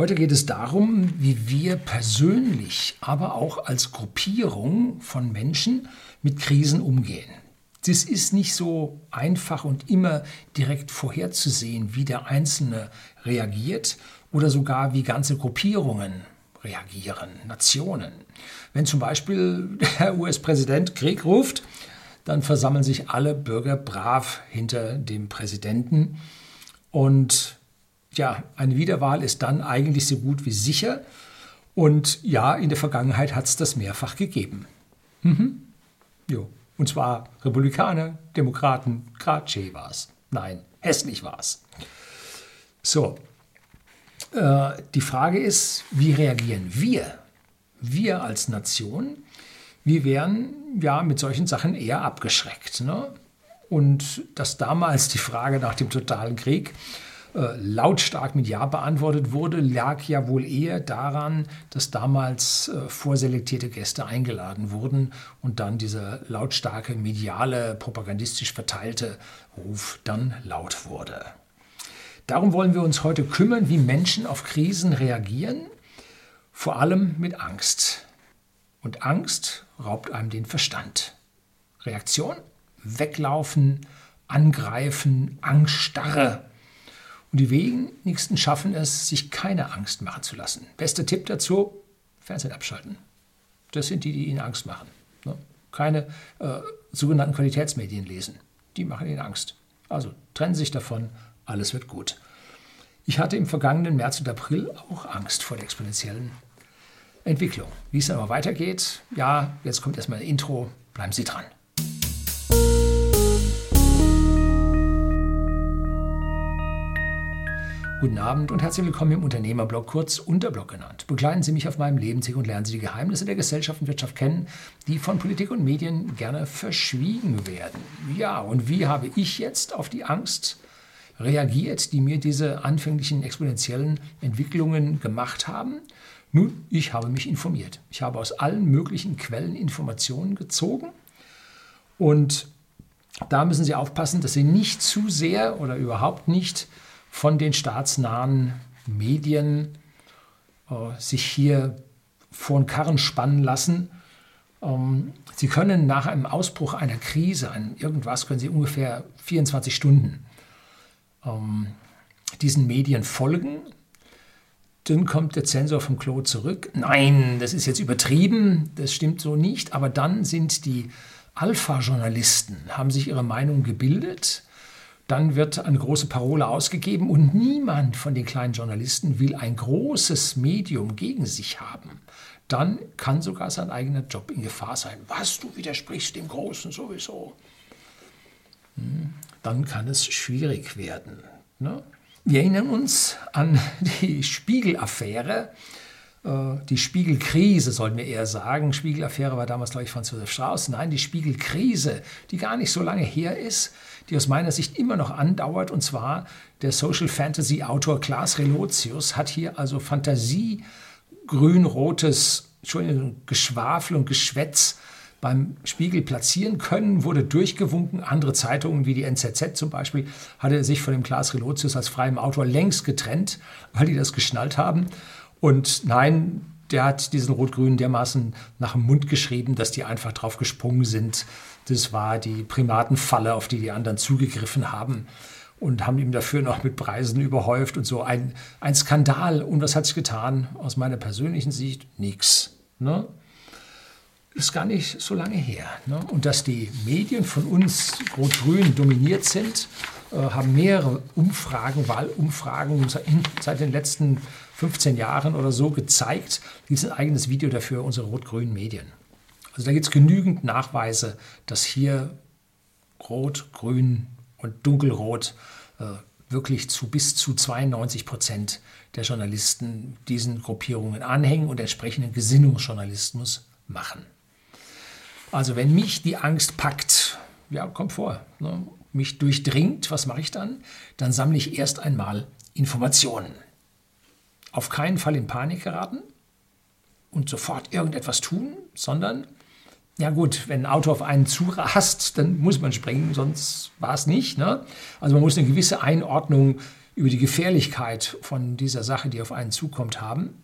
Heute geht es darum, wie wir persönlich, aber auch als Gruppierung von Menschen mit Krisen umgehen. Das ist nicht so einfach und immer direkt vorherzusehen, wie der Einzelne reagiert oder sogar wie ganze Gruppierungen reagieren, Nationen. Wenn zum Beispiel der US-Präsident Krieg ruft, dann versammeln sich alle Bürger brav hinter dem Präsidenten. Und ja, eine Wiederwahl ist dann eigentlich so gut wie sicher. Und ja, in der Vergangenheit hat es das mehrfach gegeben. Mhm. Jo. Und zwar Republikaner, Demokraten, gerade Che war es. Nein, hässlich war es. So, äh, die Frage ist, wie reagieren wir? Wir als Nation, wir wären ja mit solchen Sachen eher abgeschreckt. Ne? Und dass damals die Frage nach dem totalen Krieg äh, lautstark mit Ja beantwortet wurde, lag ja wohl eher daran, dass damals äh, vorselektierte Gäste eingeladen wurden und dann dieser lautstarke, mediale, propagandistisch verteilte Ruf dann laut wurde. Darum wollen wir uns heute kümmern, wie Menschen auf Krisen reagieren, vor allem mit Angst. Und Angst raubt einem den Verstand. Reaktion? Weglaufen, angreifen, Angststarre und die wenigsten schaffen es, sich keine Angst machen zu lassen. Bester Tipp dazu, Fernsehen abschalten. Das sind die, die ihnen Angst machen. Ne? Keine äh, sogenannten Qualitätsmedien lesen. Die machen ihnen Angst. Also trennen sich davon, alles wird gut. Ich hatte im vergangenen März und April auch Angst vor der exponentiellen Entwicklung. Wie es dann aber weitergeht, ja, jetzt kommt erstmal ein Intro, bleiben Sie dran. Guten Abend und herzlich willkommen im Unternehmerblog, kurz Unterblog genannt. Begleiten Sie mich auf meinem Lebensweg und lernen Sie die Geheimnisse der Gesellschaft und Wirtschaft kennen, die von Politik und Medien gerne verschwiegen werden. Ja, und wie habe ich jetzt auf die Angst reagiert, die mir diese anfänglichen exponentiellen Entwicklungen gemacht haben? Nun, ich habe mich informiert. Ich habe aus allen möglichen Quellen Informationen gezogen und da müssen Sie aufpassen, dass Sie nicht zu sehr oder überhaupt nicht von den staatsnahen Medien äh, sich hier vor den Karren spannen lassen. Ähm, sie können nach einem Ausbruch einer Krise, ein irgendwas, können Sie ungefähr 24 Stunden ähm, diesen Medien folgen. Dann kommt der Zensor vom Klo zurück. Nein, das ist jetzt übertrieben, das stimmt so nicht. Aber dann sind die Alpha-Journalisten, haben sich ihre Meinung gebildet dann wird eine große Parole ausgegeben und niemand von den kleinen Journalisten will ein großes Medium gegen sich haben. Dann kann sogar sein eigener Job in Gefahr sein. Was, du widersprichst dem Großen sowieso. Hm, dann kann es schwierig werden. Ne? Wir erinnern uns an die Spiegel-Affäre, die Spiegelkrise, sollten wir eher sagen. Spiegel-Affäre war damals, glaube ich, Franz Josef Strauß. Nein, die Spiegelkrise, die gar nicht so lange her ist, die aus meiner Sicht immer noch andauert. Und zwar der Social Fantasy Autor Klaas Relotius hat hier also Fantasie, grün-rotes Geschwafel und Geschwätz beim Spiegel platzieren können, wurde durchgewunken. Andere Zeitungen wie die NZZ zum Beispiel hatte sich von dem Klaas Relotius als freiem Autor längst getrennt, weil die das geschnallt haben. Und nein, der hat diesen Rot-Grün dermaßen nach dem Mund geschrieben, dass die einfach drauf gesprungen sind. Das war die Primatenfalle, auf die die anderen zugegriffen haben und haben ihm dafür noch mit Preisen überhäuft und so. Ein, ein Skandal. Und was hat sich getan? Aus meiner persönlichen Sicht nichts. Ne? Ist gar nicht so lange her. Ne? Und dass die Medien von uns rot-grün dominiert sind, äh, haben mehrere Umfragen, Wahlumfragen seit den letzten 15 Jahren oder so gezeigt. Gibt ein eigenes Video dafür, unsere rot-grünen Medien. Also da gibt es genügend Nachweise, dass hier Rot, Grün und Dunkelrot äh, wirklich zu bis zu 92 Prozent der Journalisten diesen Gruppierungen anhängen und entsprechenden Gesinnungsjournalismus machen. Also wenn mich die Angst packt, ja, kommt vor, ne, mich durchdringt, was mache ich dann? Dann sammle ich erst einmal Informationen. Auf keinen Fall in Panik geraten und sofort irgendetwas tun, sondern, ja gut, wenn ein Auto auf einen zurast, dann muss man springen, sonst war es nicht. Ne? Also man muss eine gewisse Einordnung über die Gefährlichkeit von dieser Sache, die auf einen zukommt, haben.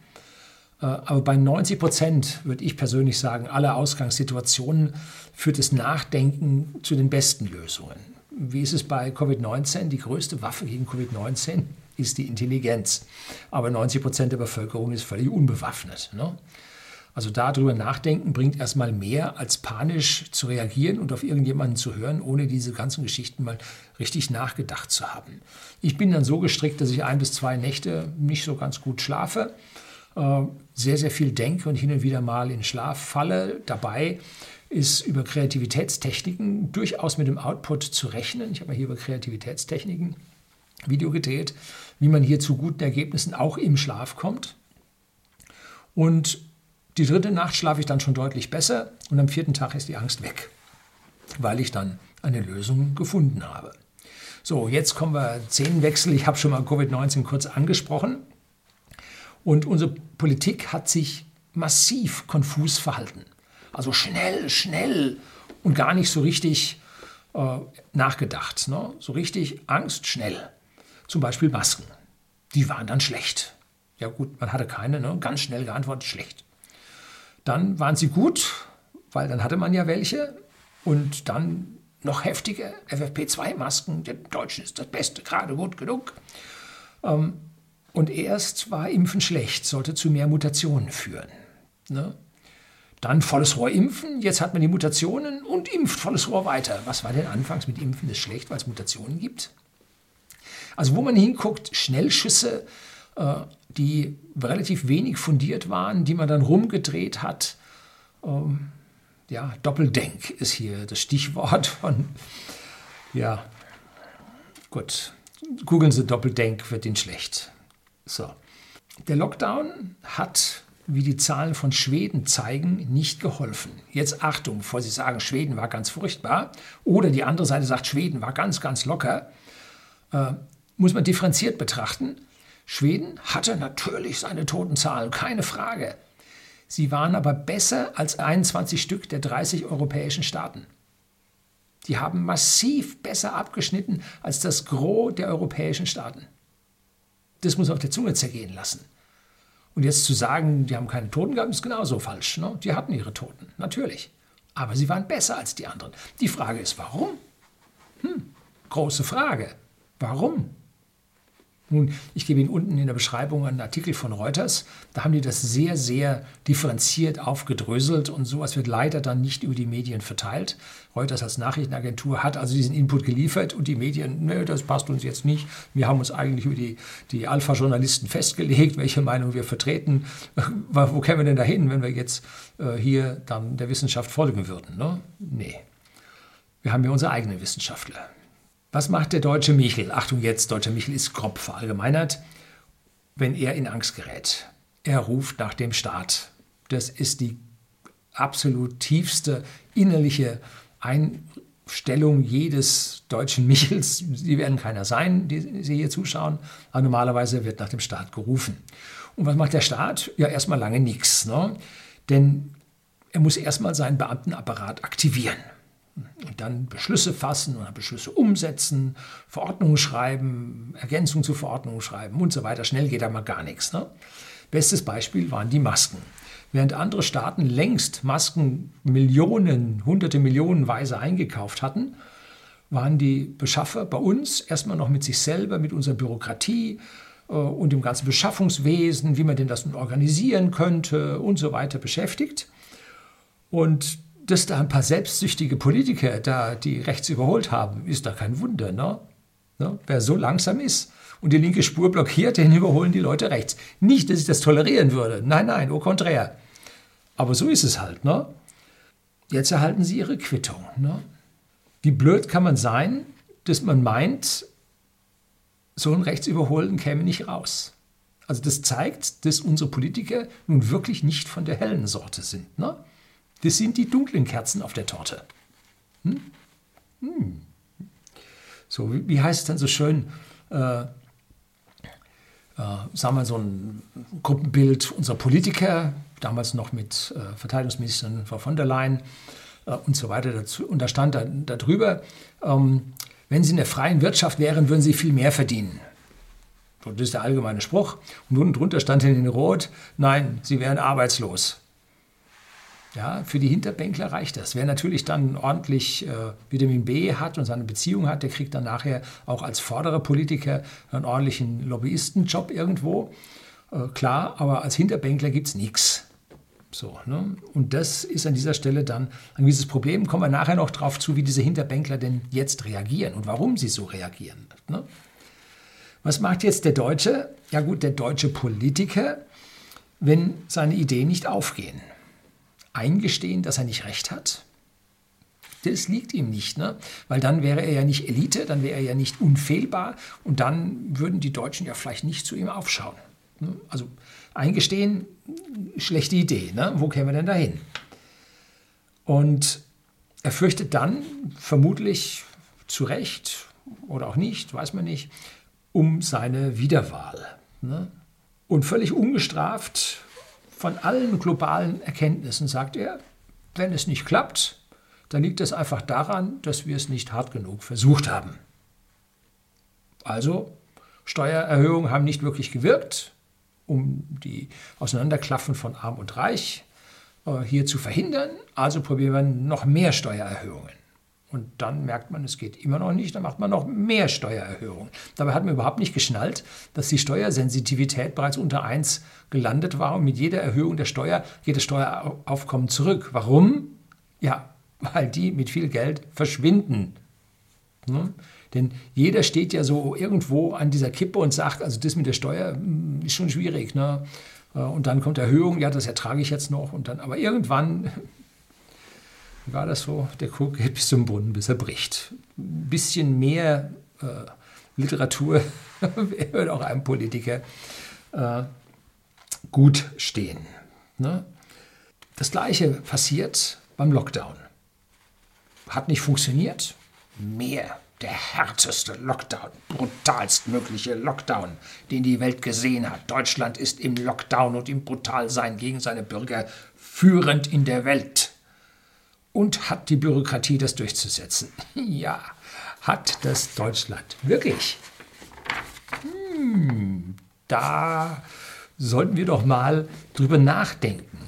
Äh, aber bei 90 Prozent, würde ich persönlich sagen, aller Ausgangssituationen führt das Nachdenken zu den besten Lösungen. Wie ist es bei Covid-19? Die größte Waffe gegen Covid-19 ist die Intelligenz. Aber 90 Prozent der Bevölkerung ist völlig unbewaffnet. Ne? Also darüber nachdenken bringt erstmal mehr, als panisch zu reagieren und auf irgendjemanden zu hören, ohne diese ganzen Geschichten mal richtig nachgedacht zu haben. Ich bin dann so gestrickt, dass ich ein bis zwei Nächte nicht so ganz gut schlafe, äh, sehr, sehr viel denke und hin und wieder mal in Schlaf falle. Dabei ist über Kreativitätstechniken durchaus mit dem Output zu rechnen. Ich habe hier über Kreativitätstechniken Video gedreht, wie man hier zu guten Ergebnissen auch im Schlaf kommt. Und die dritte Nacht schlafe ich dann schon deutlich besser und am vierten Tag ist die Angst weg, weil ich dann eine Lösung gefunden habe. So, jetzt kommen wir Szenenwechsel. Ich habe schon mal Covid-19 kurz angesprochen. Und unsere Politik hat sich massiv konfus verhalten. Also schnell, schnell und gar nicht so richtig äh, nachgedacht. Ne? So richtig Angst, schnell. Zum Beispiel Masken. Die waren dann schlecht. Ja gut, man hatte keine, ne? ganz schnell geantwortet, schlecht. Dann waren sie gut, weil dann hatte man ja welche. Und dann noch heftige FFP2-Masken. Der Deutschen ist das Beste, gerade gut genug. Ähm, und erst war Impfen schlecht, sollte zu mehr Mutationen führen. Ne? Dann volles Rohr impfen, jetzt hat man die Mutationen und impft volles Rohr weiter. Was war denn anfangs mit Impfen das schlecht, weil es Mutationen gibt? Also wo man hinguckt, Schnellschüsse, äh, die relativ wenig fundiert waren, die man dann rumgedreht hat. Ähm, ja, Doppeldenk ist hier das Stichwort von, ja, gut, googeln Sie Doppeldenk, wird Ihnen schlecht. So. Der Lockdown hat, wie die Zahlen von Schweden zeigen, nicht geholfen. Jetzt Achtung, bevor Sie sagen, Schweden war ganz furchtbar oder die andere Seite sagt, Schweden war ganz, ganz locker. Muss man differenziert betrachten. Schweden hatte natürlich seine Totenzahlen, keine Frage. Sie waren aber besser als 21 Stück der 30 europäischen Staaten. Die haben massiv besser abgeschnitten als das Gros der europäischen Staaten. Das muss man auf der Zunge zergehen lassen. Und jetzt zu sagen, die haben keine Toten gehabt, ist genauso falsch. Ne? Die hatten ihre Toten, natürlich. Aber sie waren besser als die anderen. Die Frage ist, warum? Hm, große Frage. Warum? Nun, ich gebe Ihnen unten in der Beschreibung einen Artikel von Reuters. Da haben die das sehr, sehr differenziert aufgedröselt und sowas wird leider dann nicht über die Medien verteilt. Reuters als Nachrichtenagentur hat also diesen Input geliefert und die Medien, nö, das passt uns jetzt nicht. Wir haben uns eigentlich über die, die Alpha-Journalisten festgelegt, welche Meinung wir vertreten. Wo kämen wir denn dahin, wenn wir jetzt äh, hier dann der Wissenschaft folgen würden? Ne? Nee. Wir haben ja unsere eigenen Wissenschaftler. Was macht der deutsche Michel? Achtung jetzt, deutscher Michel ist grob verallgemeinert, wenn er in Angst gerät. Er ruft nach dem Staat. Das ist die absolut tiefste innerliche Einstellung jedes deutschen Michels. Sie werden keiner sein, die Sie hier zuschauen, aber normalerweise wird nach dem Staat gerufen. Und was macht der Staat? Ja, erstmal lange nichts. Ne? Denn er muss erstmal seinen Beamtenapparat aktivieren und dann Beschlüsse fassen oder Beschlüsse umsetzen, Verordnungen schreiben, Ergänzungen zu Verordnungen schreiben und so weiter. Schnell geht da mal gar nichts. Ne? Bestes Beispiel waren die Masken. Während andere Staaten längst Masken Millionen, hunderte Millionenweise eingekauft hatten, waren die Beschaffer bei uns erstmal noch mit sich selber, mit unserer Bürokratie äh, und dem ganzen Beschaffungswesen, wie man denn das nun organisieren könnte und so weiter beschäftigt. Und dass da ein paar selbstsüchtige Politiker da die rechts überholt haben, ist da kein Wunder. Ne? Ne? Wer so langsam ist und die linke Spur blockiert, den überholen die Leute rechts. Nicht, dass ich das tolerieren würde. Nein, nein, au contraire. Aber so ist es halt. Ne? Jetzt erhalten sie ihre Quittung. Ne? Wie blöd kann man sein, dass man meint, so ein Rechtsüberholen käme nicht raus. Also das zeigt, dass unsere Politiker nun wirklich nicht von der hellen Sorte sind. Ne? Das sind die dunklen Kerzen auf der Torte. Hm? Hm. So, wie, heißt es dann so schön? Äh, äh, sagen wir so ein Gruppenbild unserer Politiker, damals noch mit äh, Verteidigungsministerin Frau von der Leyen äh, und so weiter dazu. Und da stand da, darüber, ähm, wenn sie in der freien Wirtschaft wären, würden sie viel mehr verdienen. Das ist der allgemeine Spruch. Und unten drunter stand in Rot, nein, Sie wären arbeitslos. Ja, für die Hinterbänkler reicht das. Wer natürlich dann ordentlich äh, Vitamin B hat und seine Beziehung hat, der kriegt dann nachher auch als vorderer Politiker einen ordentlichen Lobbyistenjob irgendwo. Äh, klar, aber als Hinterbänkler gibt es nichts. So, ne? Und das ist an dieser Stelle dann ein gewisses Problem. Kommen wir nachher noch darauf zu, wie diese Hinterbänkler denn jetzt reagieren und warum sie so reagieren. Ne? Was macht jetzt der Deutsche? Ja gut, der deutsche Politiker, wenn seine Ideen nicht aufgehen eingestehen, dass er nicht recht hat? Das liegt ihm nicht, ne? weil dann wäre er ja nicht Elite, dann wäre er ja nicht unfehlbar und dann würden die Deutschen ja vielleicht nicht zu ihm aufschauen. Ne? Also eingestehen, schlechte Idee, ne? wo kämen wir denn dahin? Und er fürchtet dann vermutlich zu Recht oder auch nicht, weiß man nicht, um seine Wiederwahl. Ne? Und völlig ungestraft von allen globalen Erkenntnissen sagt er, wenn es nicht klappt, dann liegt es einfach daran, dass wir es nicht hart genug versucht haben. Also, Steuererhöhungen haben nicht wirklich gewirkt, um die Auseinanderklaffen von Arm und Reich äh, hier zu verhindern. Also probieren wir noch mehr Steuererhöhungen. Und dann merkt man, es geht immer noch nicht, dann macht man noch mehr Steuererhöhungen. Dabei hat man überhaupt nicht geschnallt, dass die Steuersensitivität bereits unter 1 gelandet war und mit jeder Erhöhung der Steuer geht das Steueraufkommen zurück. Warum? Ja, weil die mit viel Geld verschwinden. Ne? Denn jeder steht ja so irgendwo an dieser Kippe und sagt, also das mit der Steuer hm, ist schon schwierig. Ne? Äh, und dann kommt Erhöhung, ja, das ertrage ich jetzt noch. Und dann, aber irgendwann war das so, der Krug geht bis zum Brunnen, bis er bricht. Ein bisschen mehr äh, Literatur würde auch einem Politiker äh, gut stehen. Ne? Das gleiche passiert beim Lockdown. Hat nicht funktioniert? Mehr. Der härteste Lockdown, brutalstmögliche Lockdown, den die Welt gesehen hat. Deutschland ist im Lockdown und im Brutalsein gegen seine Bürger führend in der Welt. Und hat die Bürokratie das durchzusetzen? Ja, hat das Deutschland. Wirklich. Hm, da sollten wir doch mal drüber nachdenken.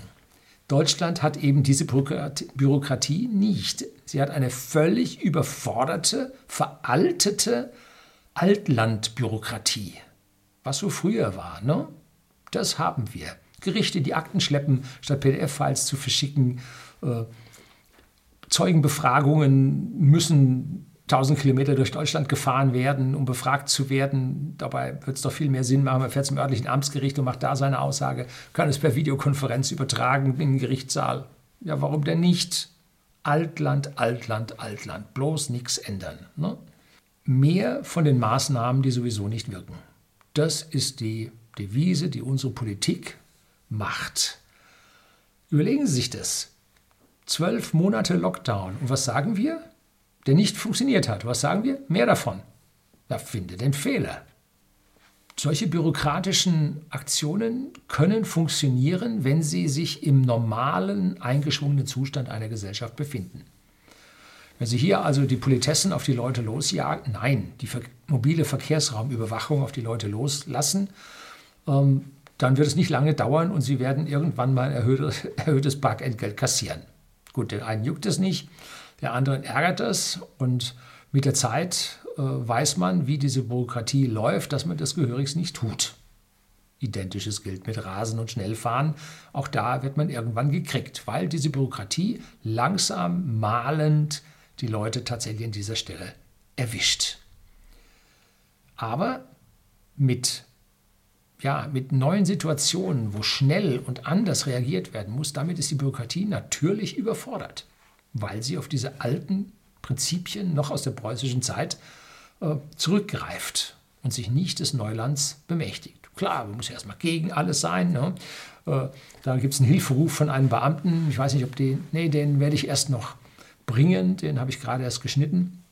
Deutschland hat eben diese Bürokratie nicht. Sie hat eine völlig überforderte, veraltete Altlandbürokratie. Was so früher war, ne? Das haben wir. Gerichte, die Akten schleppen, statt PDF-Files zu verschicken. Äh, Zeugenbefragungen müssen 1000 Kilometer durch Deutschland gefahren werden, um befragt zu werden. Dabei wird es doch viel mehr Sinn machen, man fährt zum örtlichen Amtsgericht und macht da seine Aussage, kann es per Videokonferenz übertragen in den Gerichtssaal. Ja, warum denn nicht? Altland, Altland, Altland. Bloß nichts ändern. Ne? Mehr von den Maßnahmen, die sowieso nicht wirken. Das ist die Devise, die unsere Politik macht. Überlegen Sie sich das. Zwölf Monate Lockdown. Und was sagen wir? Der nicht funktioniert hat. Was sagen wir? Mehr davon. Da finde den Fehler. Solche bürokratischen Aktionen können funktionieren, wenn sie sich im normalen, eingeschwungenen Zustand einer Gesellschaft befinden. Wenn Sie hier also die Politessen auf die Leute losjagen, nein, die mobile Verkehrsraumüberwachung auf die Leute loslassen, ähm, dann wird es nicht lange dauern und Sie werden irgendwann mal ein erhöhtes, erhöhtes Parkentgelt kassieren. Gut, den einen juckt es nicht, der anderen ärgert es und mit der Zeit äh, weiß man, wie diese Bürokratie läuft, dass man das gehörigst nicht tut. Identisches gilt mit Rasen und Schnellfahren. Auch da wird man irgendwann gekriegt, weil diese Bürokratie langsam malend die Leute tatsächlich an dieser Stelle erwischt. Aber mit, ja, mit neuen Situationen, wo schnell und anders reagiert werden muss, damit ist die Bürokratie natürlich überfordert, weil sie auf diese alten Prinzipien noch aus der preußischen Zeit äh, zurückgreift und sich nicht des Neulands bemächtigt. Klar, man muss erstmal gegen alles sein. Ne? Äh, da gibt es einen Hilferuf von einem Beamten. Ich weiß nicht, ob den, nee, den werde ich erst noch bringen, den habe ich gerade erst geschnitten,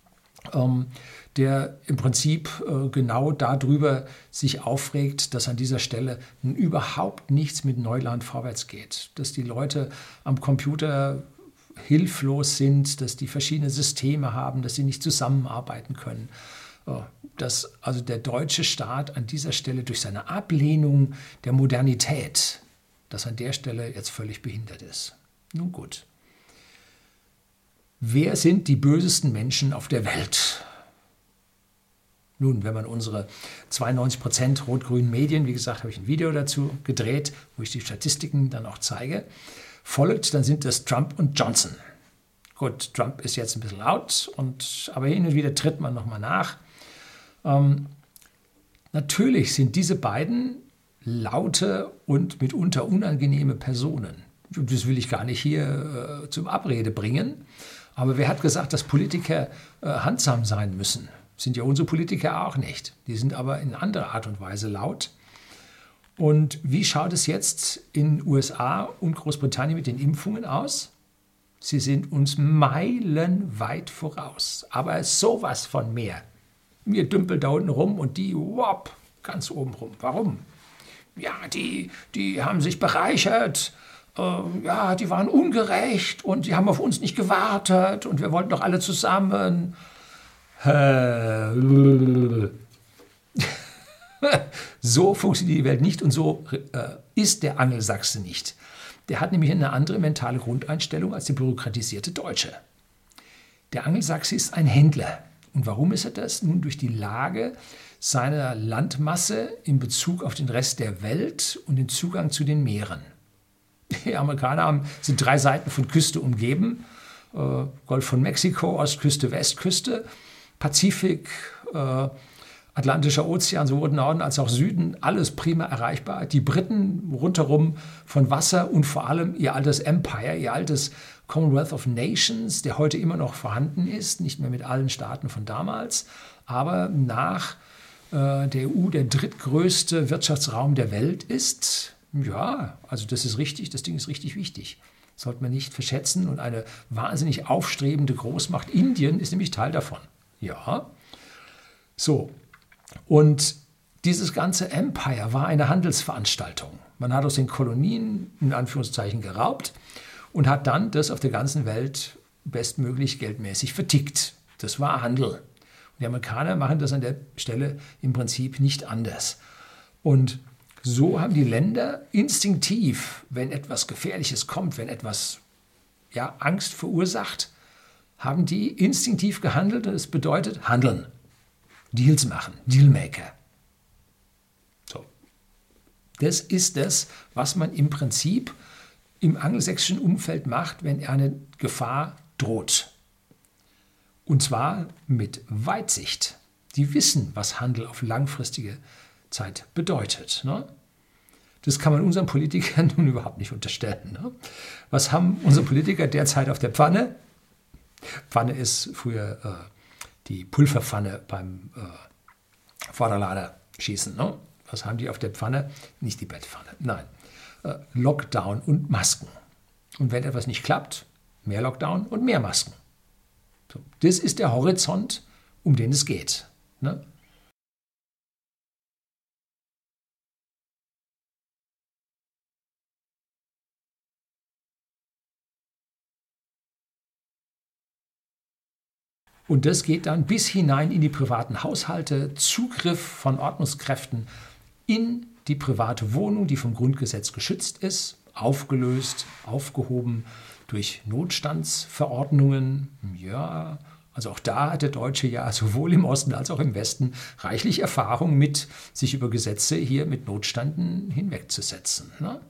der im Prinzip äh, genau darüber sich aufregt, dass an dieser Stelle überhaupt nichts mit Neuland vorwärts geht, dass die Leute am Computer hilflos sind, dass die verschiedene Systeme haben, dass sie nicht zusammenarbeiten können. dass also der deutsche Staat an dieser Stelle durch seine Ablehnung der Modernität, dass an der Stelle jetzt völlig behindert ist. Nun gut. Wer sind die bösesten Menschen auf der Welt? Nun, wenn man unsere 92% rot-grünen Medien, wie gesagt, habe ich ein Video dazu gedreht, wo ich die Statistiken dann auch zeige, folgt, dann sind das Trump und Johnson. Gut, Trump ist jetzt ein bisschen laut, und, aber hin und wieder tritt man nochmal nach. Ähm, natürlich sind diese beiden laute und mitunter unangenehme Personen. Das will ich gar nicht hier äh, zum Abrede bringen. Aber wer hat gesagt, dass Politiker äh, handsam sein müssen? Sind ja unsere Politiker auch nicht. Die sind aber in anderer Art und Weise laut. Und wie schaut es jetzt in USA und Großbritannien mit den Impfungen aus? Sie sind uns meilenweit voraus, aber sowas von mehr. Wir dümpeln da unten rum und die, wop, ganz oben rum. Warum? Ja, die, die haben sich bereichert. Äh, ja, die waren ungerecht und die haben auf uns nicht gewartet und wir wollten doch alle zusammen. so funktioniert die Welt nicht und so äh, ist der Angelsachse nicht. Der hat nämlich eine andere mentale Grundeinstellung als der bürokratisierte Deutsche. Der Angelsachse ist ein Händler. Und warum ist er das? Nun durch die Lage seiner Landmasse in Bezug auf den Rest der Welt und den Zugang zu den Meeren. Die Amerikaner haben, sind drei Seiten von Küste umgeben. Äh, Golf von Mexiko, Ostküste, Westküste, Pazifik, äh, Atlantischer Ozean, sowohl Norden als auch Süden, alles prima erreichbar. Die Briten rundherum von Wasser und vor allem ihr altes Empire, ihr altes Commonwealth of Nations, der heute immer noch vorhanden ist, nicht mehr mit allen Staaten von damals, aber nach äh, der EU der drittgrößte Wirtschaftsraum der Welt ist. Ja, also das ist richtig, das Ding ist richtig wichtig. sollte man nicht verschätzen. Und eine wahnsinnig aufstrebende Großmacht Indien ist nämlich Teil davon. Ja. So, und dieses ganze Empire war eine Handelsveranstaltung. Man hat aus den Kolonien in Anführungszeichen geraubt und hat dann das auf der ganzen Welt bestmöglich geldmäßig vertickt. Das war Handel. Und die Amerikaner machen das an der Stelle im Prinzip nicht anders. Und so haben die Länder instinktiv, wenn etwas Gefährliches kommt, wenn etwas ja, Angst verursacht, haben die instinktiv gehandelt und es bedeutet handeln. Deals machen, Dealmaker. So. Das ist das, was man im Prinzip im angelsächsischen Umfeld macht, wenn eine Gefahr droht. Und zwar mit Weitsicht. Die wissen, was Handel auf langfristige Zeit bedeutet. Ne? Das kann man unseren Politikern nun überhaupt nicht unterstellen. Ne? Was haben unsere Politiker derzeit auf der Pfanne? Pfanne ist früher äh, die Pulverpfanne beim äh, Vorderlader-Schießen. Ne? Was haben die auf der Pfanne? Nicht die Bettpfanne, nein. Äh, Lockdown und Masken. Und wenn etwas nicht klappt, mehr Lockdown und mehr Masken. So, das ist der Horizont, um den es geht. Ne? Und das geht dann bis hinein in die privaten Haushalte, Zugriff von Ordnungskräften in die private Wohnung, die vom Grundgesetz geschützt ist, aufgelöst, aufgehoben durch Notstandsverordnungen. Ja, also auch da hat der Deutsche ja sowohl im Osten als auch im Westen reichlich Erfahrung mit, sich über Gesetze hier mit Notstanden hinwegzusetzen. Ne?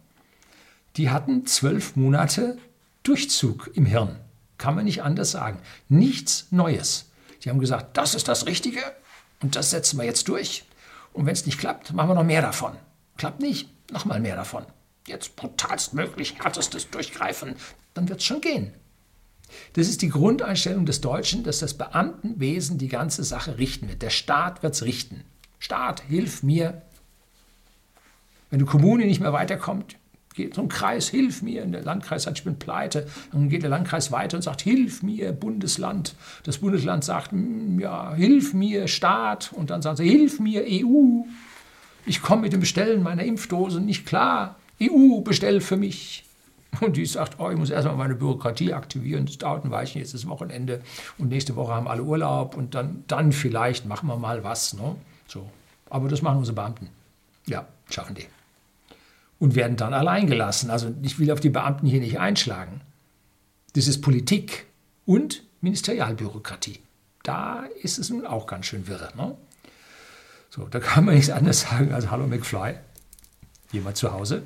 Die hatten zwölf Monate Durchzug im Hirn. Kann man nicht anders sagen. Nichts Neues. Sie haben gesagt, das ist das Richtige und das setzen wir jetzt durch. Und wenn es nicht klappt, machen wir noch mehr davon. Klappt nicht, noch mal mehr davon. Jetzt brutalstmöglich, härtestes Durchgreifen, dann wird es schon gehen. Das ist die Grundeinstellung des Deutschen, dass das Beamtenwesen die ganze Sache richten wird. Der Staat wird es richten. Staat, hilf mir. Wenn die Kommune nicht mehr weiterkommt, geht zum Kreis, hilf mir. Und der Landkreis sagt, ich bin pleite. Dann geht der Landkreis weiter und sagt, hilf mir, Bundesland. Das Bundesland sagt, ja, hilf mir, Staat. Und dann sagen sie, hilf mir, EU. Ich komme mit dem Bestellen meiner Impfdose nicht klar. EU, bestell für mich. Und die sagt, oh, ich muss erstmal meine Bürokratie aktivieren, das dauert ein Weilchen, jetzt ist Wochenende und nächste Woche haben alle Urlaub und dann, dann vielleicht machen wir mal was. Ne? So. Aber das machen unsere Beamten. Ja, schaffen die. Und werden dann allein gelassen. Also ich will auf die Beamten hier nicht einschlagen. Das ist Politik und Ministerialbürokratie. Da ist es nun auch ganz schön wirr. Ne? So, da kann man nichts anderes sagen als Hallo McFly. Jemand zu Hause?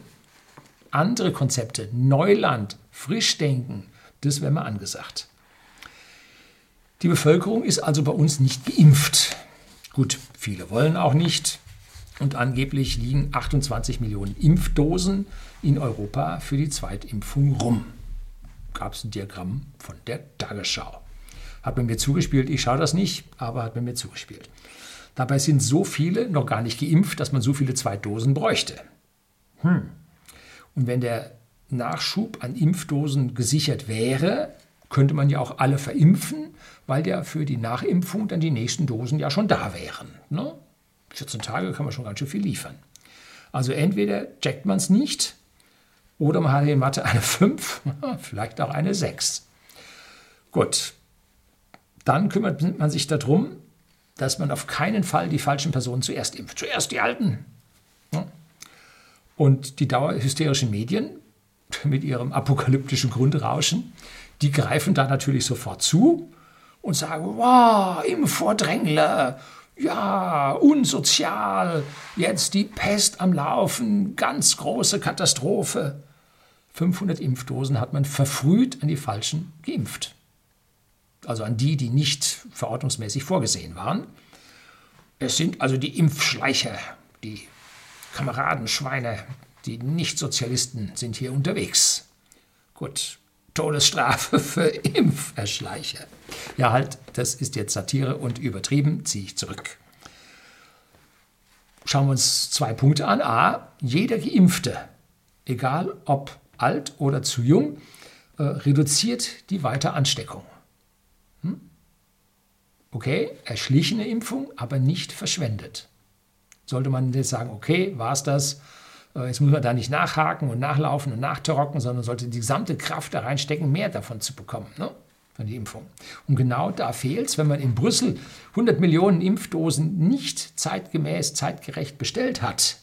andere Konzepte, Neuland, Frischdenken, das wäre mal angesagt. Die Bevölkerung ist also bei uns nicht geimpft. Gut, viele wollen auch nicht. Und angeblich liegen 28 Millionen Impfdosen in Europa für die Zweitimpfung rum. Gab es ein Diagramm von der Tagesschau. Hat man mir zugespielt, ich schaue das nicht, aber hat man mir zugespielt. Dabei sind so viele noch gar nicht geimpft, dass man so viele Zweitdosen bräuchte. Hm. Und wenn der Nachschub an Impfdosen gesichert wäre, könnte man ja auch alle verimpfen, weil ja für die Nachimpfung dann die nächsten Dosen ja schon da wären. Ne? 14 Tage kann man schon ganz schön viel liefern. Also entweder checkt man es nicht oder man hat in Mathe eine 5, vielleicht auch eine 6. Gut, dann kümmert man sich darum, dass man auf keinen Fall die falschen Personen zuerst impft. Zuerst die Alten. Und die dauerhysterischen Medien mit ihrem apokalyptischen Grundrauschen, die greifen da natürlich sofort zu und sagen, wow, Impfvordrängler, ja, unsozial, jetzt die Pest am Laufen, ganz große Katastrophe. 500 Impfdosen hat man verfrüht an die Falschen geimpft. Also an die, die nicht verordnungsmäßig vorgesehen waren. Es sind also die Impfschleicher, die Kameraden, Schweine, die Nicht-Sozialisten sind hier unterwegs. Gut, Todesstrafe für Impferschleicher. Ja, halt, das ist jetzt Satire und übertrieben, ziehe ich zurück. Schauen wir uns zwei Punkte an. A, jeder Geimpfte, egal ob alt oder zu jung, äh, reduziert die Weiteransteckung. Hm? Okay, erschlichene Impfung, aber nicht verschwendet sollte man jetzt sagen, okay, war es das? Äh, jetzt muss man da nicht nachhaken und nachlaufen und nachtrocken, sondern sollte die gesamte Kraft da reinstecken, mehr davon zu bekommen, ne? Von der Impfung. Und genau da fehlt es, wenn man in Brüssel 100 Millionen Impfdosen nicht zeitgemäß, zeitgerecht bestellt hat,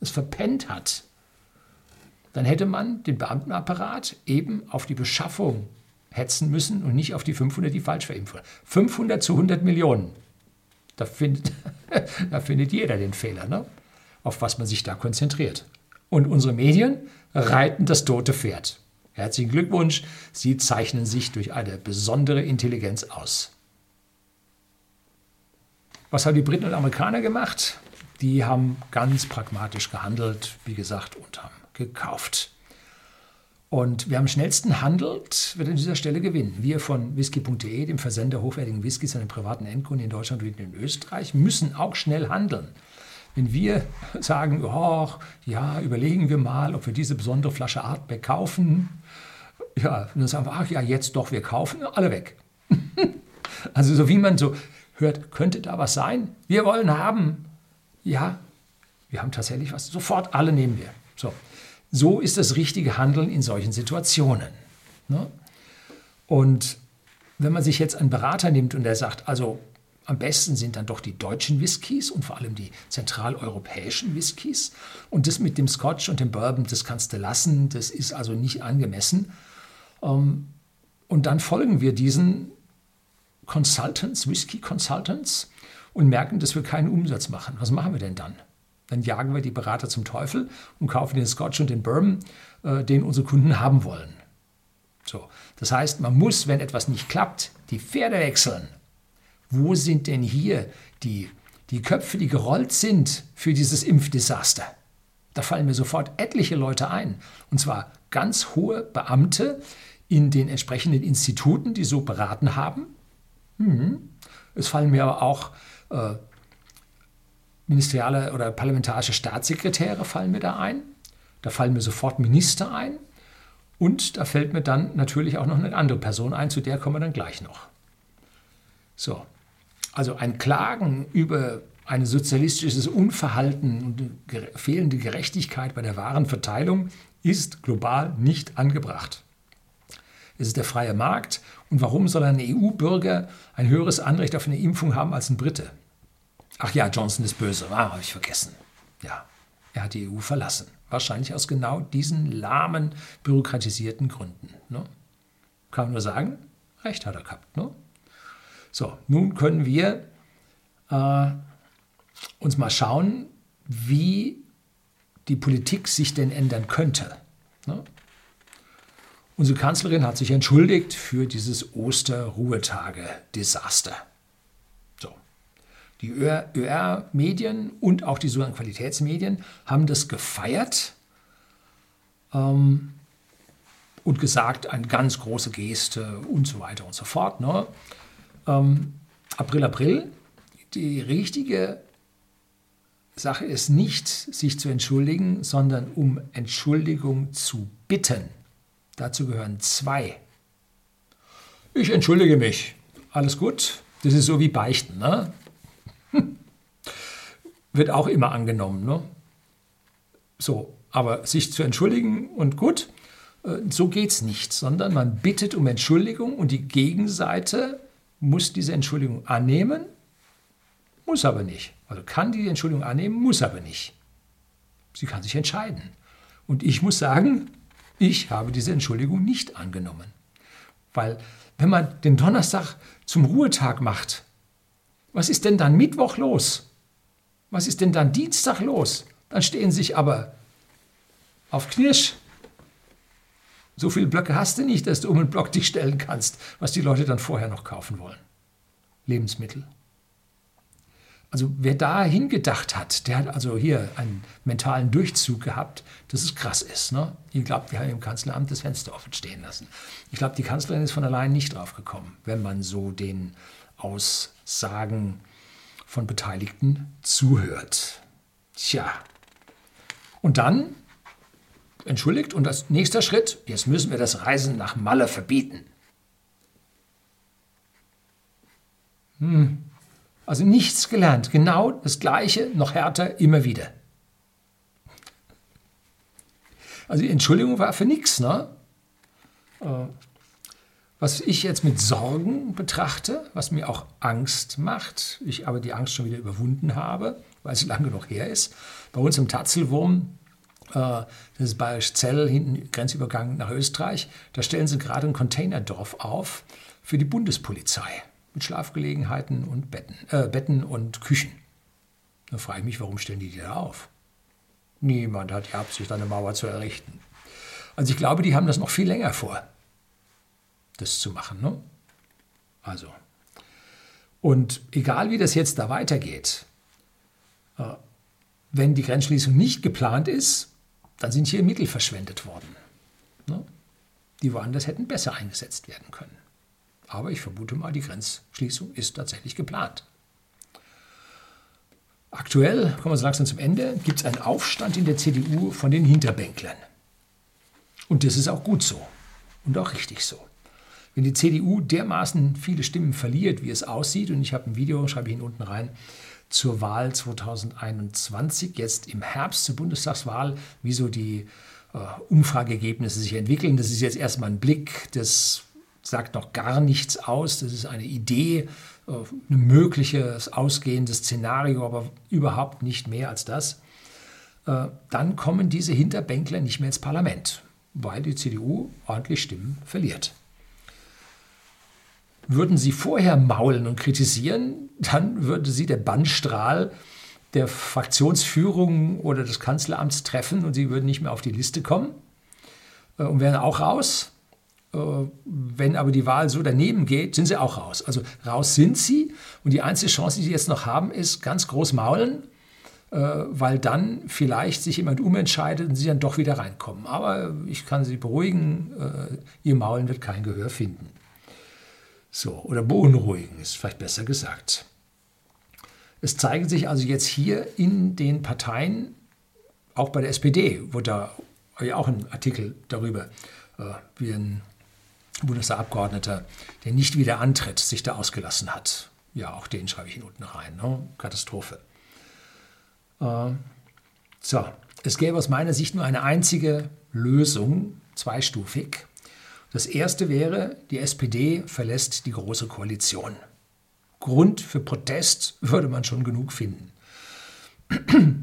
es verpennt hat, dann hätte man den Beamtenapparat eben auf die Beschaffung hetzen müssen und nicht auf die 500, die falsch verimpft wurden. 500 zu 100 Millionen. Da findet, da findet jeder den Fehler, ne? auf was man sich da konzentriert. Und unsere Medien reiten das tote Pferd. Herzlichen Glückwunsch, Sie zeichnen sich durch eine besondere Intelligenz aus. Was haben die Briten und Amerikaner gemacht? Die haben ganz pragmatisch gehandelt, wie gesagt, und haben gekauft. Und wer am schnellsten handelt, wird an dieser Stelle gewinnen. Wir von whisky.de, dem Versender hochwertigen Whiskys an den privaten Endkunden in Deutschland und in Österreich, müssen auch schnell handeln. Wenn wir sagen, oh, ja, überlegen wir mal, ob wir diese besondere Flasche Artback kaufen, ja, dann sagen wir, ach ja, jetzt doch, wir kaufen, alle weg. also so wie man so hört, könnte da was sein? Wir wollen haben. Ja, wir haben tatsächlich was. Sofort alle nehmen wir. So, so ist das richtige Handeln in solchen Situationen. Ne? Und wenn man sich jetzt einen Berater nimmt und der sagt, also am besten sind dann doch die deutschen Whiskys und vor allem die zentraleuropäischen Whiskys. Und das mit dem Scotch und dem Bourbon, das kannst du lassen, das ist also nicht angemessen. Ähm, und dann folgen wir diesen Consultants, Whisky Consultants und merken, dass wir keinen Umsatz machen. Was machen wir denn dann? Dann jagen wir die Berater zum Teufel und kaufen den Scotch und den Bourbon, äh, den unsere Kunden haben wollen. So. Das heißt, man muss, wenn etwas nicht klappt, die Pferde wechseln. Wo sind denn hier die, die Köpfe, die gerollt sind für dieses Impfdesaster? Da fallen mir sofort etliche Leute ein. Und zwar ganz hohe Beamte in den entsprechenden Instituten, die so beraten haben. Hm. Es fallen mir aber auch äh, ministeriale oder parlamentarische Staatssekretäre fallen mir da ein. Da fallen mir sofort Minister ein. Und da fällt mir dann natürlich auch noch eine andere Person ein, zu der kommen wir dann gleich noch. So, also ein Klagen über ein sozialistisches Unverhalten und fehlende Gerechtigkeit bei der wahren Verteilung ist global nicht angebracht. Es ist der freie Markt und warum soll ein EU-Bürger ein höheres Anrecht auf eine Impfung haben als ein Brite? Ach ja, Johnson ist böse, ah, habe ich vergessen. Ja, er hat die EU verlassen. Wahrscheinlich aus genau diesen lahmen, bürokratisierten Gründen. Ne? Kann man nur sagen, recht hat er gehabt. Ne? So, nun können wir äh, uns mal schauen, wie die Politik sich denn ändern könnte. Ne? Unsere Kanzlerin hat sich entschuldigt für dieses Osterruhetage-Desaster. So. Die ÖR-Medien und auch die sogenannten Qualitätsmedien haben das gefeiert ähm, und gesagt, eine ganz große Geste und so weiter und so fort. Ne? Ähm, April, April. Die richtige Sache ist nicht, sich zu entschuldigen, sondern um Entschuldigung zu bitten. Dazu gehören zwei. Ich entschuldige mich. Alles gut. Das ist so wie Beichten. Ne? Wird auch immer angenommen. Ne? So, aber sich zu entschuldigen und gut, äh, so geht es nicht, sondern man bittet um Entschuldigung und die Gegenseite muss diese Entschuldigung annehmen muss aber nicht. Also kann die Entschuldigung annehmen, muss aber nicht. Sie kann sich entscheiden. Und ich muss sagen, ich habe diese Entschuldigung nicht angenommen. Weil wenn man den Donnerstag zum Ruhetag macht, was ist denn dann Mittwoch los? Was ist denn dann Dienstag los? Dann stehen sich aber auf Knirsch. So viele Blöcke hast du nicht, dass du um einen Block dich stellen kannst, was die Leute dann vorher noch kaufen wollen. Lebensmittel. Also wer da hingedacht hat, der hat also hier einen mentalen Durchzug gehabt, dass es krass ist. Ne? Ich glaube, wir haben im Kanzleramt das Fenster offen stehen lassen. Ich glaube, die Kanzlerin ist von allein nicht drauf gekommen, wenn man so den Aussagen von Beteiligten zuhört. Tja. Und dann, entschuldigt, und als nächster Schritt, jetzt müssen wir das Reisen nach Malle verbieten. Hm, also nichts gelernt. Genau das Gleiche, noch härter, immer wieder. Also die Entschuldigung war für nichts. Ne? Äh, was ich jetzt mit Sorgen betrachte, was mir auch Angst macht, ich aber die Angst schon wieder überwunden habe, weil es lange noch her ist. Bei uns im Tatzelwurm, äh, das ist Bayerisch Zell, hinten Grenzübergang nach Österreich, da stellen sie gerade ein Containerdorf auf für die Bundespolizei mit Schlafgelegenheiten und Betten, äh, Betten und Küchen. Da frage ich mich, warum stellen die die da auf? Niemand hat die Absicht, eine Mauer zu errichten. Also ich glaube, die haben das noch viel länger vor, das zu machen. Ne? Also. Und egal wie das jetzt da weitergeht, äh, wenn die Grenzschließung nicht geplant ist, dann sind hier Mittel verschwendet worden, ne? die woanders hätten besser eingesetzt werden können. Aber ich vermute mal, die Grenzschließung ist tatsächlich geplant. Aktuell, kommen wir so langsam zum Ende, gibt es einen Aufstand in der CDU von den Hinterbänklern. Und das ist auch gut so und auch richtig so. Wenn die CDU dermaßen viele Stimmen verliert, wie es aussieht, und ich habe ein Video, schreibe ich ihn unten rein, zur Wahl 2021, jetzt im Herbst zur Bundestagswahl, wie so die äh, Umfrageergebnisse sich entwickeln. Das ist jetzt erstmal ein Blick des sagt noch gar nichts aus. Das ist eine Idee, äh, ein mögliches ausgehendes Szenario, aber überhaupt nicht mehr als das. Äh, dann kommen diese Hinterbänkler nicht mehr ins Parlament, weil die CDU ordentlich Stimmen verliert. Würden sie vorher maulen und kritisieren, dann würde sie der Bannstrahl der Fraktionsführung oder des Kanzleramts treffen und sie würden nicht mehr auf die Liste kommen äh, und wären auch raus. Äh, wenn aber die Wahl so daneben geht, sind sie auch raus. Also raus sind sie und die einzige Chance, die sie jetzt noch haben, ist ganz groß maulen, äh, weil dann vielleicht sich jemand umentscheidet und sie dann doch wieder reinkommen. Aber ich kann Sie beruhigen, äh, Ihr Maulen wird kein Gehör finden. So, oder beunruhigen ist vielleicht besser gesagt. Es zeigen sich also jetzt hier in den Parteien, auch bei der SPD, wo da ja auch ein Artikel darüber, wie ein Bundestagsabgeordneter, der nicht wieder antritt, sich da ausgelassen hat. Ja, auch den schreibe ich hier unten rein. Ne? Katastrophe. Äh, so, es gäbe aus meiner Sicht nur eine einzige Lösung, zweistufig. Das erste wäre, die SPD verlässt die Große Koalition. Grund für Protest würde man schon genug finden.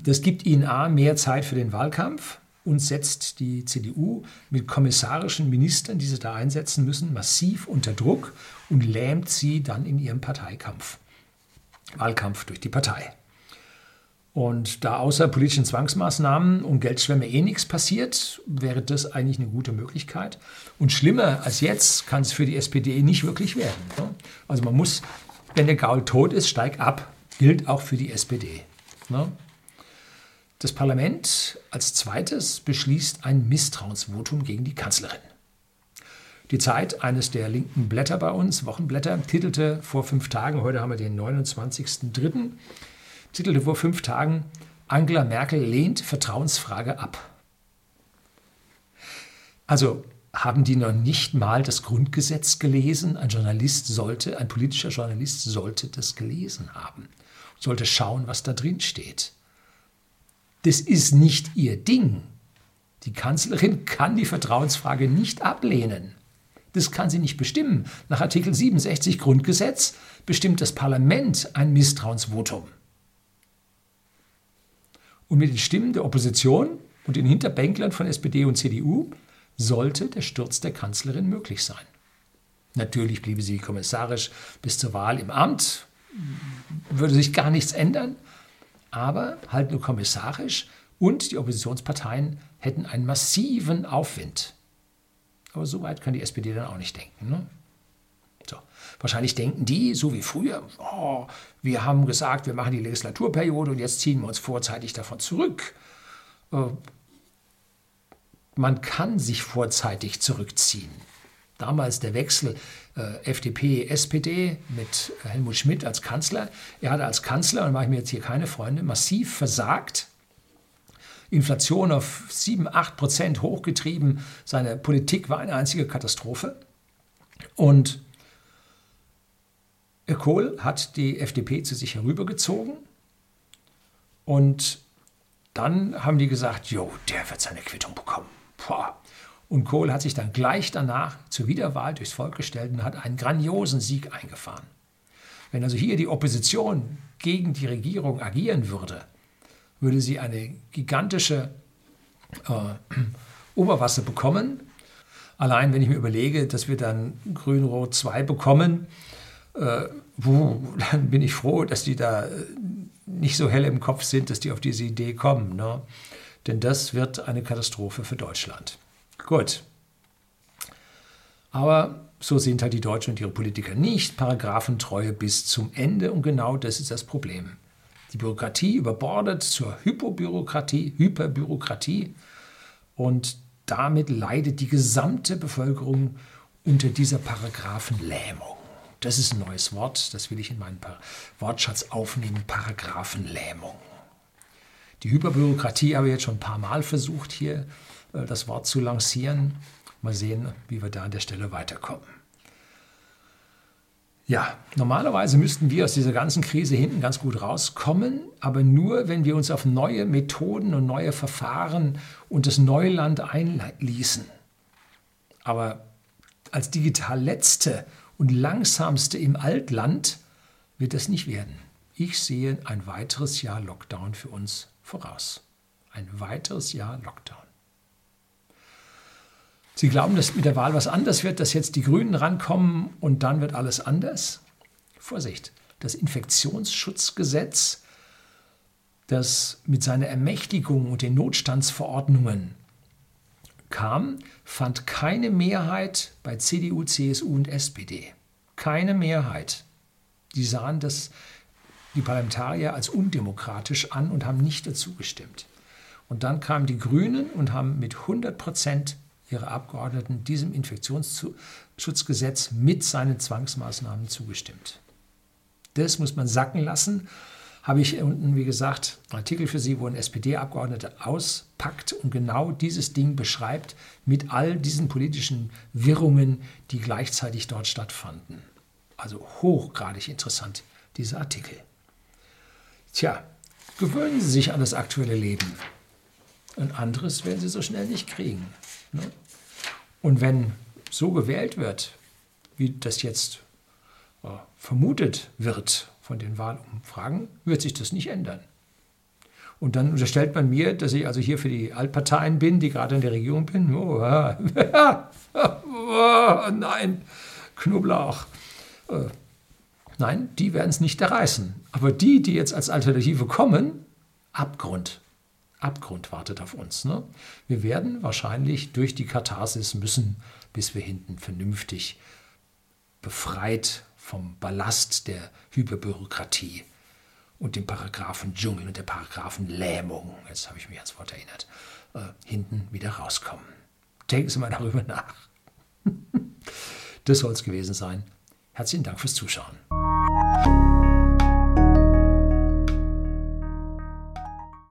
Das gibt ihnen A mehr Zeit für den Wahlkampf und setzt die CDU mit kommissarischen Ministern, die sie da einsetzen müssen, massiv unter Druck und lähmt sie dann in ihrem Parteikampf. Wahlkampf durch die Partei. Und da außer politischen Zwangsmaßnahmen und Geldschwemme eh nichts passiert, wäre das eigentlich eine gute Möglichkeit. Und schlimmer als jetzt kann es für die SPD nicht wirklich werden. Ne? Also man muss, wenn der Gaul tot ist, steig ab. Gilt auch für die SPD. Das Parlament als zweites beschließt ein Misstrauensvotum gegen die Kanzlerin. Die Zeit, eines der linken Blätter bei uns, Wochenblätter, titelte vor fünf Tagen, heute haben wir den 29.03., titelte vor fünf Tagen, Angela Merkel lehnt Vertrauensfrage ab. Also haben die noch nicht mal das Grundgesetz gelesen? Ein Journalist sollte, ein politischer Journalist sollte das gelesen haben, sollte schauen, was da drin steht. Das ist nicht ihr Ding. Die Kanzlerin kann die Vertrauensfrage nicht ablehnen. Das kann sie nicht bestimmen. Nach Artikel 67 Grundgesetz bestimmt das Parlament ein Misstrauensvotum. Und mit den Stimmen der Opposition und den Hinterbänklern von SPD und CDU sollte der Sturz der Kanzlerin möglich sein. Natürlich bliebe sie kommissarisch bis zur Wahl im Amt, würde sich gar nichts ändern, aber halt nur kommissarisch und die Oppositionsparteien hätten einen massiven Aufwind. Aber so weit kann die SPD dann auch nicht denken. Ne? So. Wahrscheinlich denken die, so wie früher, oh, wir haben gesagt, wir machen die Legislaturperiode und jetzt ziehen wir uns vorzeitig davon zurück. Äh, man kann sich vorzeitig zurückziehen. Damals der Wechsel FDP, SPD mit Helmut Schmidt als Kanzler. Er hatte als Kanzler, und mache ich mir jetzt hier keine Freunde, massiv versagt. Inflation auf 7, 8 Prozent hochgetrieben. Seine Politik war eine einzige Katastrophe. Und Kohl hat die FDP zu sich herübergezogen und dann haben die gesagt, jo, der wird seine Quittung bekommen. Boah. Und Kohl hat sich dann gleich danach zur Wiederwahl durchs Volk gestellt und hat einen grandiosen Sieg eingefahren. Wenn also hier die Opposition gegen die Regierung agieren würde, würde sie eine gigantische äh, Oberwasser bekommen. Allein wenn ich mir überlege, dass wir dann Grün-Rot 2 bekommen, äh, wuh, dann bin ich froh, dass die da äh, nicht so hell im Kopf sind, dass die auf diese Idee kommen. Ne? Denn das wird eine Katastrophe für Deutschland. Gut. Aber so sind halt die Deutschen und ihre Politiker nicht paragraphendreue bis zum Ende und genau das ist das Problem. Die Bürokratie überbordet zur Hypobürokratie, Hyperbürokratie und damit leidet die gesamte Bevölkerung unter dieser Paragraphenlähmung. Das ist ein neues Wort, das will ich in meinen Wortschatz aufnehmen, Paragraphenlähmung. Die Hyperbürokratie habe ich jetzt schon ein paar Mal versucht, hier das Wort zu lancieren. Mal sehen, wie wir da an der Stelle weiterkommen. Ja, normalerweise müssten wir aus dieser ganzen Krise hinten ganz gut rauskommen, aber nur, wenn wir uns auf neue Methoden und neue Verfahren und das Neuland einließen. Aber als digital letzte und langsamste im Altland wird das nicht werden. Ich sehe ein weiteres Jahr Lockdown für uns voraus. Ein weiteres Jahr Lockdown. Sie glauben, dass mit der Wahl was anders wird, dass jetzt die Grünen rankommen und dann wird alles anders? Vorsicht, das Infektionsschutzgesetz, das mit seiner Ermächtigung und den Notstandsverordnungen kam, fand keine Mehrheit bei CDU, CSU und SPD. Keine Mehrheit. Die sahen das, die Parlamentarier als undemokratisch an und haben nicht dazu gestimmt. Und dann kamen die Grünen und haben mit 100 Prozent ihre Abgeordneten diesem Infektionsschutzgesetz mit seinen Zwangsmaßnahmen zugestimmt. Das muss man sacken lassen. Habe ich unten, wie gesagt, Artikel für Sie, wo ein SPD-Abgeordneter auspackt und genau dieses Ding beschreibt mit all diesen politischen Wirrungen, die gleichzeitig dort stattfanden. Also hochgradig interessant, dieser Artikel. Tja, gewöhnen Sie sich an das aktuelle Leben. Ein anderes werden Sie so schnell nicht kriegen. Ne? Und wenn so gewählt wird, wie das jetzt äh, vermutet wird von den Wahlumfragen, wird sich das nicht ändern. Und dann unterstellt man mir, dass ich also hier für die Altparteien bin, die gerade in der Regierung bin. Oh, oh nein, Knoblauch. Äh, nein, die werden es nicht erreißen. Aber die, die jetzt als Alternative kommen, Abgrund. Abgrund wartet auf uns. Ne? Wir werden wahrscheinlich durch die Katharsis müssen, bis wir hinten vernünftig befreit vom Ballast der Hyperbürokratie und dem Paragraphendschungel und der Paragraphenlähmung, jetzt habe ich mich ans Wort erinnert, äh, hinten wieder rauskommen. Denken Sie mal darüber nach. das soll es gewesen sein. Herzlichen Dank fürs Zuschauen.